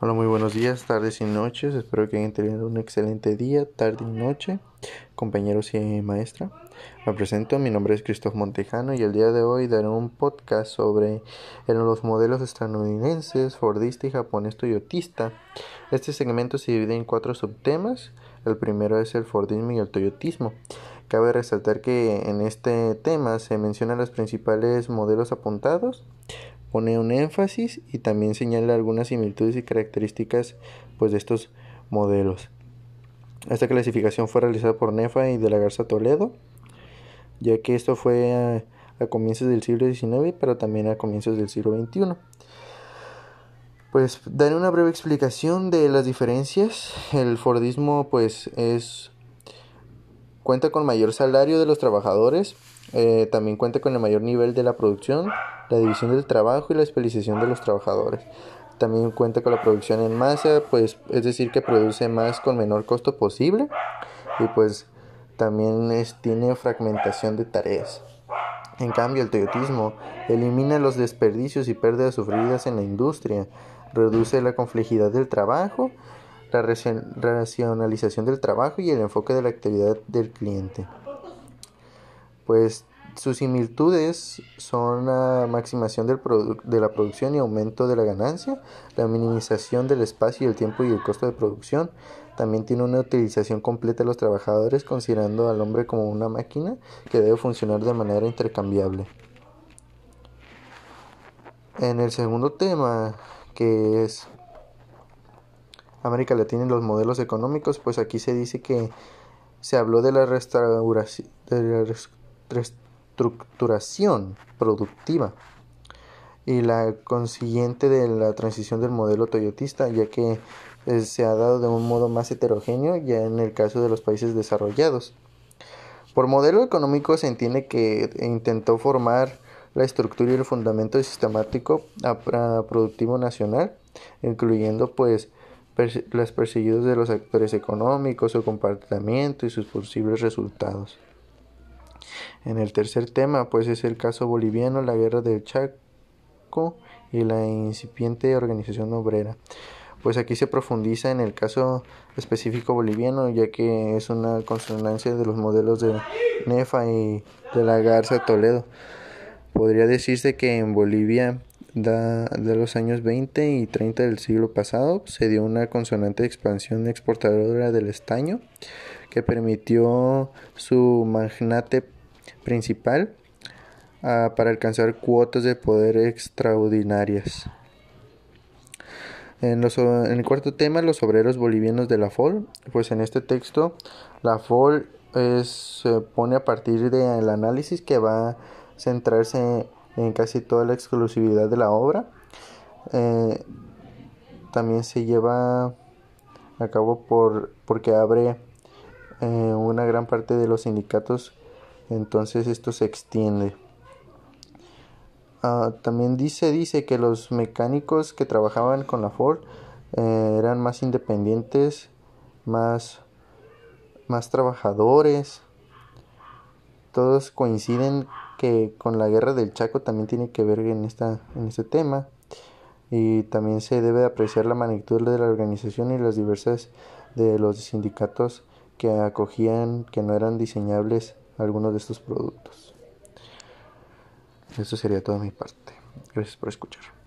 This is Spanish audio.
Hola, muy buenos días, tardes y noches. Espero que hayan tenido un excelente día, tarde y noche, compañeros y maestra. Me presento, mi nombre es Cristóf Montejano y el día de hoy daré un podcast sobre los modelos estadounidenses, fordista y japonés toyotista. Este segmento se divide en cuatro subtemas. El primero es el fordismo y el toyotismo. Cabe resaltar que en este tema se mencionan los principales modelos apuntados, pone un énfasis y también señala algunas similitudes y características pues, de estos modelos. Esta clasificación fue realizada por Nefa y de la Garza Toledo, ya que esto fue a, a, comienzos del siglo XIX, pero también a comienzos del siglo XXI. Pues daré una breve explicación de las diferencias. El Fordismo pues es cuenta con mayor salario de los trabajadores, eh, también cuenta con el mayor nivel de la producción, la división del trabajo y la especialización de los trabajadores. También cuenta con la producción en masa, pues es decir que produce más con menor costo posible y pues también tiene fragmentación de tareas. En cambio, el toyotismo elimina los desperdicios y pérdidas sufridas en la industria, reduce la complejidad del trabajo, la racionalización del trabajo y el enfoque de la actividad del cliente. Pues sus similitudes son la maximación de la producción y aumento de la ganancia, la minimización del espacio y el tiempo y el costo de producción. También tiene una utilización completa de los trabajadores considerando al hombre como una máquina que debe funcionar de manera intercambiable. En el segundo tema, que es América Latina y los modelos económicos, pues aquí se dice que se habló de la restauración, de la estructuración productiva y la consiguiente de la transición del modelo toyotista, ya que eh, se ha dado de un modo más heterogéneo ya en el caso de los países desarrollados. Por modelo económico se entiende que intentó formar la estructura y el fundamento sistemático productivo nacional, incluyendo pues los perseguidos de los actores económicos, su comportamiento y sus posibles resultados. En el tercer tema, pues es el caso boliviano, la guerra del Chaco y la incipiente organización obrera. Pues aquí se profundiza en el caso específico boliviano, ya que es una consonancia de los modelos de Nefa y de la Garza Toledo. Podría decirse que en Bolivia de los años 20 y 30 del siglo pasado se dio una consonante expansión exportadora del estaño que permitió su magnate principal uh, para alcanzar cuotas de poder extraordinarias. En, los, en, el cuarto tema, los obreros bolivianos de la FOL, pues en este texto la FOL es, se pone a partir del análisis que va a centrarse en casi toda la exclusividad de la obra. Eh, también se lleva a cabo por, porque abre eh, una gran parte de los sindicatos entonces esto se extiende. Uh, también dice, dice que los mecánicos que trabajaban con la Ford eh, eran más independientes, más, más trabajadores. Todos coinciden que con la guerra del Chaco también tiene que ver en, esta, en este tema. Y también se debe apreciar la magnitud de la organización y las diversas de los sindicatos que acogían que no eran diseñables algunos de estos productos. Eso sería toda mi parte. Gracias por escuchar.